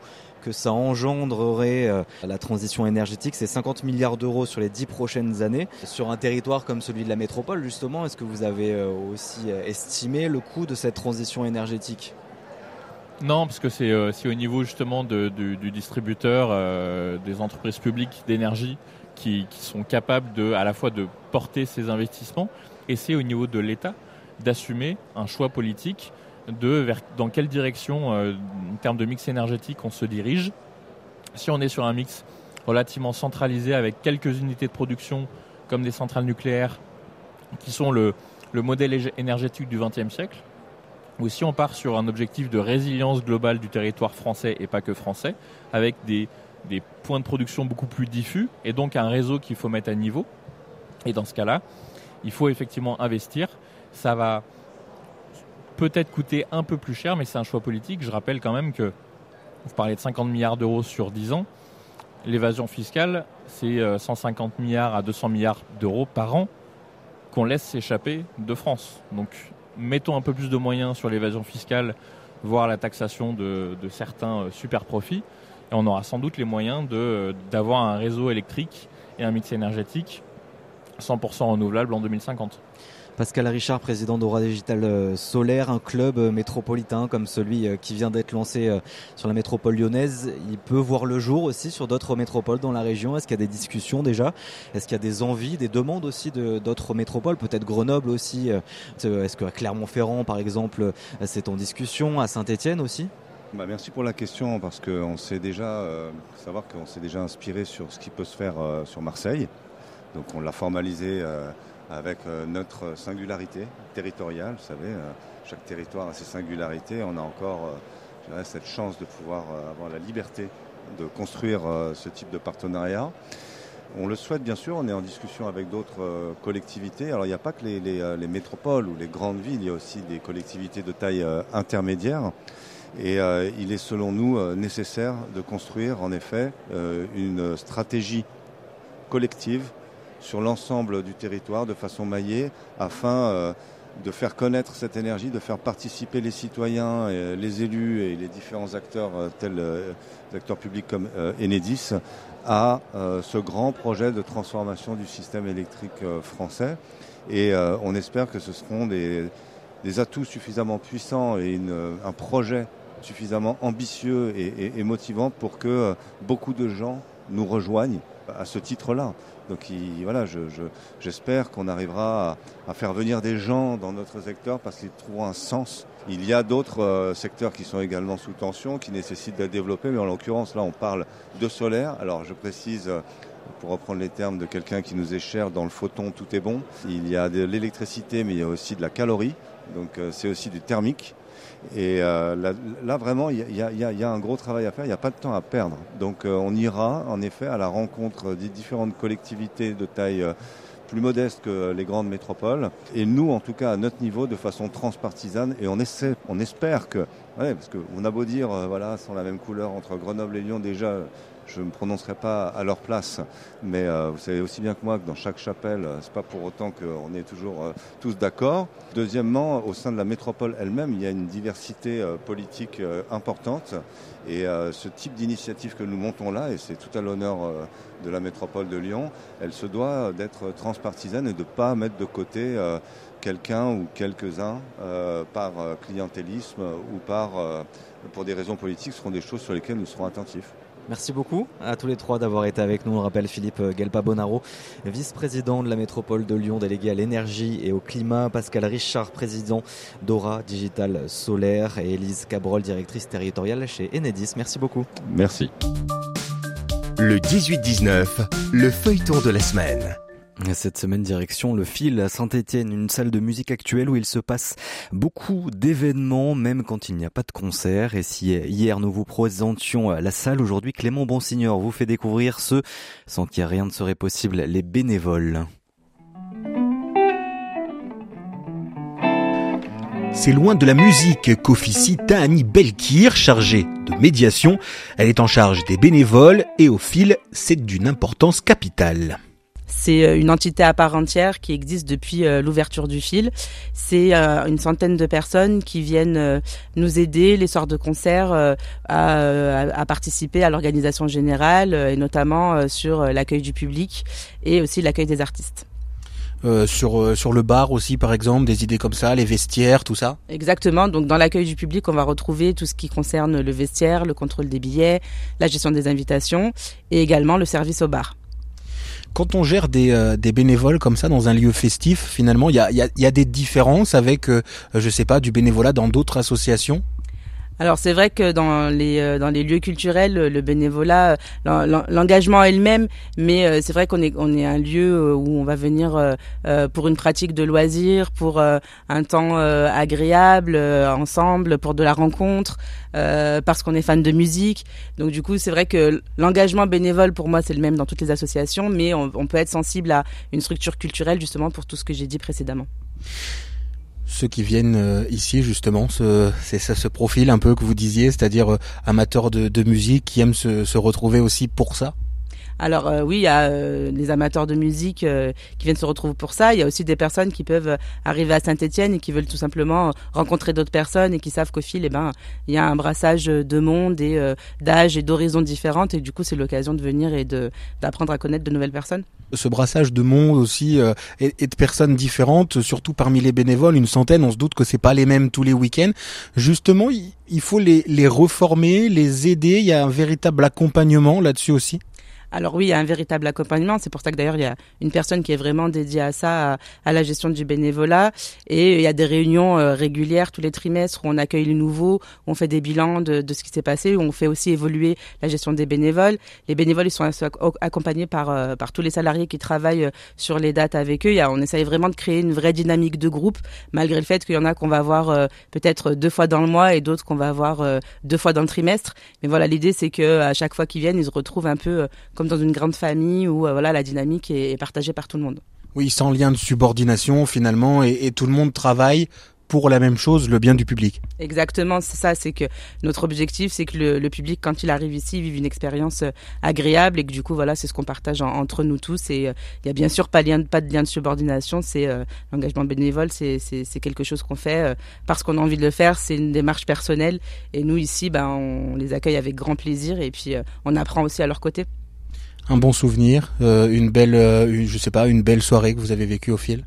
que ça engendrerait euh, la transition énergétique. C'est 50 milliards d'euros sur les 10 prochaines années. Sur un territoire comme celui de la métropole, justement, est-ce que vous avez euh, aussi euh, estimé le coût de cette transition énergétique? Non, parce que c'est au niveau justement du, distributeur, des entreprises publiques d'énergie qui, sont capables à la fois de porter ces investissements et c'est au niveau de l'État d'assumer un choix politique de vers, dans quelle direction, euh, en termes de mix énergétique, on se dirige. Si on est sur un mix relativement centralisé avec quelques unités de production comme des centrales nucléaires qui sont le, le modèle énergétique du XXe siècle, ou si on part sur un objectif de résilience globale du territoire français et pas que français, avec des, des points de production beaucoup plus diffus et donc un réseau qu'il faut mettre à niveau. Et dans ce cas-là, il faut effectivement investir. Ça va peut-être coûter un peu plus cher, mais c'est un choix politique. Je rappelle quand même que vous parlez de 50 milliards d'euros sur 10 ans. L'évasion fiscale, c'est 150 euh, milliards à 200 milliards d'euros par an qu'on laisse s'échapper de France. Donc mettons un peu plus de moyens sur l'évasion fiscale, voire la taxation de, certains euh, super profits, et on aura sans doute les moyens euh, d'avoir un réseau électrique et un mix énergétique 100% renouvelable en 2050. Pascal Richard, président d'Aura Digital euh, Solaire, un club euh, métropolitain comme celui euh, qui vient d'être lancé sur la métropole lyonnaise, il peut voir le jour aussi sur d'autres métropoles dans la région. Est-ce qu'il y a des discussions déjà? Est-ce qu'il y a des envies, des demandes aussi d'autres métropoles? Peut-être Grenoble aussi Est-ce que Clermont-Ferrand, par exemple, c'est en discussion À Saint-Etienne aussi? Bah merci pour la question parce qu'on sait déjà savoir qu'on s'est déjà inspiré sur ce qui peut se faire sur Marseille. Donc on l'a formalisé avec euh, notre singularité territoriale. Vous savez, euh, chaque territoire a ses singularités. On a encore euh, cette chance de pouvoir avoir la liberté de construire ce type de partenariat. On le souhaite bien sûr, on est en discussion avec d'autres collectivités. Alors il n'y a pas que les, les, métropoles ou les grandes villes, il y a aussi des collectivités de taille intermédiaire. Et il est selon nous nécessaire de construire en effet une stratégie collective sur l'ensemble du territoire de façon maillée afin euh, de faire connaître cette énergie, de faire participer les citoyens, et les élus et les différents acteurs euh, tels euh, acteurs publics comme Enedis à ce grand projet de transformation du système électrique français. Et on espère que ce seront des, atouts suffisamment puissants et un projet suffisamment ambitieux et motivant pour que beaucoup de gens nous rejoignent à ce titre-là. Donc voilà, j'espère qu'on arrivera à, faire venir des gens dans notre secteur parce qu'ils trouveront un sens. Il y a d'autres euh, secteurs qui sont également sous tension, qui nécessitent d'être développés, mais en l'occurrence là on parle de solaire. Alors je précise euh, pour reprendre les termes de quelqu'un qui nous est cher, dans le photon tout est bon. Il y a de l'électricité, mais il y a aussi de la calorie, donc euh, c'est aussi du thermique. Et euh, là, vraiment, il y, a, un gros travail à faire, il n'y a pas de temps à perdre. Donc euh, on ira en effet à la rencontre des différentes collectivités de taille plus modeste que les grandes métropoles. Et nous, en tout cas, à notre niveau, de façon transpartisane, et on, essaie, on espère que, parce qu'on a beau dire, voilà, sont la même couleur entre Grenoble et Lyon, déjà, je ne me prononcerai pas à leur place, mais euh, vous savez aussi bien que moi que dans chaque chapelle, euh, c'est pas pour autant qu'on est toujours euh, tous d'accord. Deuxièmement, au sein de la métropole elle-même, il y a une diversité politique importante, et ce type d'initiative que nous montons là, et c'est tout à l'honneur de la métropole de Lyon, elle se doit d'être transpartisane et de ne pas mettre de côté quelqu'un ou quelques-uns par clientélisme ou par pour des raisons politiques, ce seront des choses sur lesquelles nous serons attentifs. Merci beaucoup à tous les trois d'avoir été avec nous. On rappelle Philippe Gelpa Bonaro, vice-président de la métropole de Lyon, délégué à l'énergie et au climat. Pascal Richard, président d'Aura Digital Solaire. Et Elise Cabrol, directrice territoriale chez Enedis. Merci beaucoup. Merci. Le 18-19, le feuilleton de la semaine. Cette semaine, direction le fil à Saint-Etienne, une salle de musique actuelle où il se passe beaucoup d'événements, même quand il n'y a pas de concert. Et si hier nous vous présentions la salle, aujourd'hui Clément Bonsignor vous fait découvrir ce, sans qu'il rien ne serait possible, les bénévoles. C'est loin de la musique qu'officie Tahani Belkir, chargée de médiation. Elle est en charge des bénévoles et au fil, c'est d'une importance capitale. C'est euh, une entité à part entière qui existe depuis euh, l'ouverture du fil. C'est euh, une centaine de personnes qui viennent nous aider les soirs de concert à, participer à l'organisation générale et notamment sur l'accueil du public et aussi l'accueil des artistes. sur sur le bar aussi par exemple des idées comme ça les vestiaires tout ça? Exactement donc dans l'accueil du public on va retrouver tout ce qui concerne le vestiaire le contrôle des billets la gestion des invitations et également le service au bar quand on gère des, euh, des, bénévoles comme ça dans un lieu festif, finalement, il y a, des différences avec, euh, je sais pas, du bénévolat dans d'autres associations? Alors c'est vrai que dans les euh, dans les lieux culturels, le bénévolat, l'engagement est le même, mais euh, c'est vrai qu'on est on est un lieu euh, où on va venir pour une pratique de loisir, pour un temps agréable ensemble, pour de la rencontre, parce qu'on est fan de musique. Donc du coup c'est vrai que l'engagement bénévole pour moi c'est le même dans toutes les associations, mais on peut être sensible à une structure culturelle justement pour tout ce que j'ai dit précédemment. Ceux qui viennent euh, ici justement, c'est ça ce profil un peu que vous disiez, c'est-à-dire euh, amateurs de, musique qui aiment se retrouver aussi pour ça? Alors euh, oui, il y a euh, les amateurs de musique euh, qui viennent se retrouver pour ça. Il y a aussi des personnes qui peuvent arriver à Saint-Étienne et qui veulent tout simplement rencontrer d'autres personnes et qui savent qu'au fil, eh ben, il y a un brassage de monde et d'âge et d'horizons différentes et du coup, c'est l'occasion de venir et de d'apprendre à connaître de nouvelles personnes. Ce brassage de monde aussi et, et, de personnes différentes, surtout parmi les bénévoles, une centaine, on se doute que c'est pas les mêmes tous les week-ends. Justement, il faut les, les reformer, les aider. Il y a un véritable accompagnement là-dessus aussi. Alors oui, il y a un véritable accompagnement. C'est pour ça que d'ailleurs il y a une personne qui est vraiment dédiée à ça, à, la gestion du bénévolat. Et il y a des réunions euh, régulières tous les trimestres où on accueille les nouveaux, où on fait des bilans de, ce qui s'est passé, où on fait aussi évoluer la gestion des bénévoles. Les bénévoles ils sont accompagnés par euh, par tous les salariés qui travaillent euh, sur les dates avec eux. On essaye vraiment de créer une vraie dynamique de groupe, malgré le fait qu'il y en a qu'on va voir peut-être deux fois dans le mois et d'autres qu'on va voir deux fois dans le trimestre. Mais voilà, l'idée c'est que à chaque fois qu'ils viennent, ils se retrouvent un peu comme dans une grande famille où euh, voilà la dynamique est, partagée par tout le monde. Oui, sans lien de subordination finalement, et, tout le monde travaille pour la même chose, le bien du public. Exactement, c'est ça, c'est que notre objectif, c'est que le, public, quand il arrive ici, vive une expérience euh, agréable et que du coup, voilà, c'est ce qu'on partage entre nous tous. Et euh, il y a bien sûr pas, lien, pas de lien de subordination, c'est l'engagement bénévole, c'est quelque chose qu'on fait parce qu'on a envie de le faire, c'est une démarche personnelle. Et nous, ici, ben, on les accueille avec grand plaisir et puis on apprend aussi à leur côté un bon souvenir, euh, une belle, euh, je sais pas, une belle soirée que vous avez vécue au fil?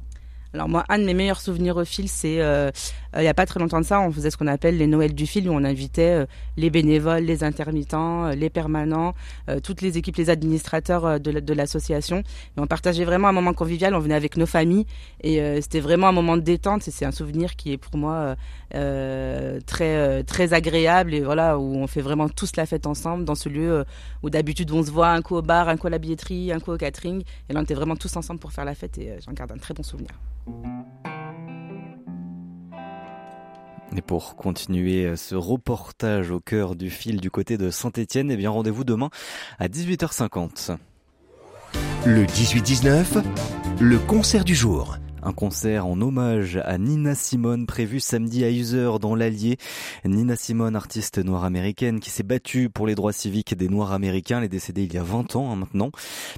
Alors moi, un de mes meilleurs souvenirs au fil, c'est euh, il y a pas très longtemps de ça, on faisait ce qu'on appelle les Noëls du fil, où on invitait les bénévoles, les intermittents, les permanents, toutes les équipes, les administrateurs de l'association. On partageait vraiment un moment convivial, on venait avec nos familles, et c'était vraiment un moment de détente. Et c'est un souvenir qui est pour moi très très agréable, et voilà où on fait vraiment tous la fête ensemble dans ce lieu où d'habitude on se voit un coup au bar, un coup à la billetterie, un coup au catering. Et là on était vraiment tous ensemble pour faire la fête, et j'en garde un très bon souvenir. Et pour continuer ce reportage au cœur du fil du côté de Saint-Étienne, eh bien rendez-vous demain à 18h50. Le 18-19, le concert du jour. Un concert en hommage à Nina Simone prévu samedi à User dans l'Allier. Nina Simone, artiste noire américaine qui s'est battue pour les droits civiques des Noirs américains. Elle est décédée il y a 20 ans hein, maintenant.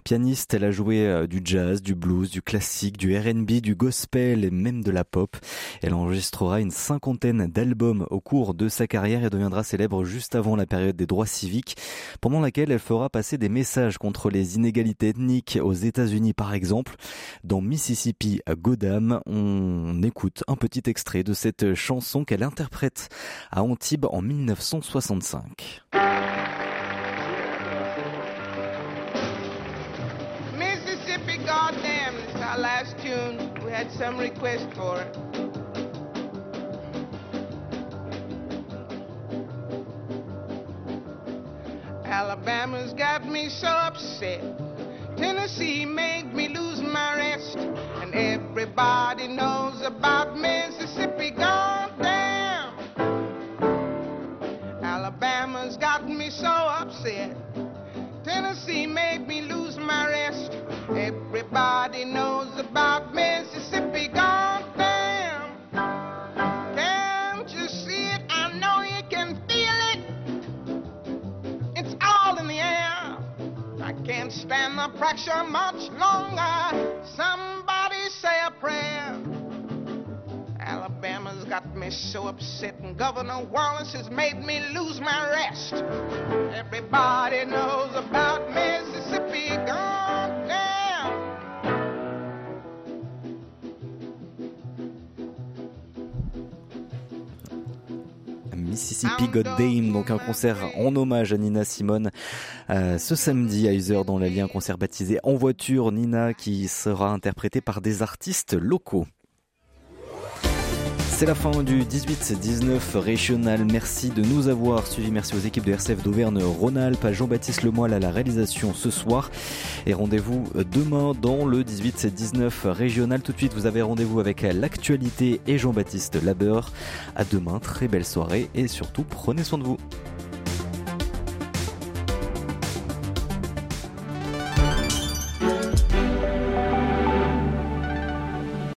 Pianiste, elle a joué euh, du jazz, du blues, du classique, du R&B, du gospel et même de la pop. Elle enregistrera une cinquantaine d'albums au cours de sa carrière et deviendra célèbre juste avant la période des droits civiques, pendant laquelle elle fera passer des messages contre les inégalités ethniques aux États-Unis par exemple. Dans Mississippi Dame, on écoute un petit extrait de cette chanson qu'elle interprète à Antibes en 1965. Mississippi, goddamn, it's our last tune. We had some requests for it. Alabama's got me so upset. Tennessee made me about Mississippi gone down. Alabama's got me so upset. Tennessee made me lose my rest. Everybody knows about Mississippi gone down. Can't you see it? I know you can feel it. It's all in the air. I can't stand the pressure much longer. Got me so upset, and Governor Wallace has made me lose my rest. Everybody knows about Mississippi gone down. Mississippi God Dame, donc un concert en hommage à Nina Simone euh, ce samedi à User dans l'Allier, un concert baptisé En voiture Nina qui sera interprété par des artistes locaux. C'est la fin du 18-19 régional. Merci de nous avoir suivis. Merci aux équipes de RCF d'Auvergne-Rhône-Alpes, Jean-Baptiste Lemoyle à la réalisation ce soir. Et rendez-vous demain dans le 18-19 régional. Tout de suite, vous avez rendez-vous avec l'actualité et Jean-Baptiste Labeur. À demain, très belle soirée et surtout prenez soin de vous.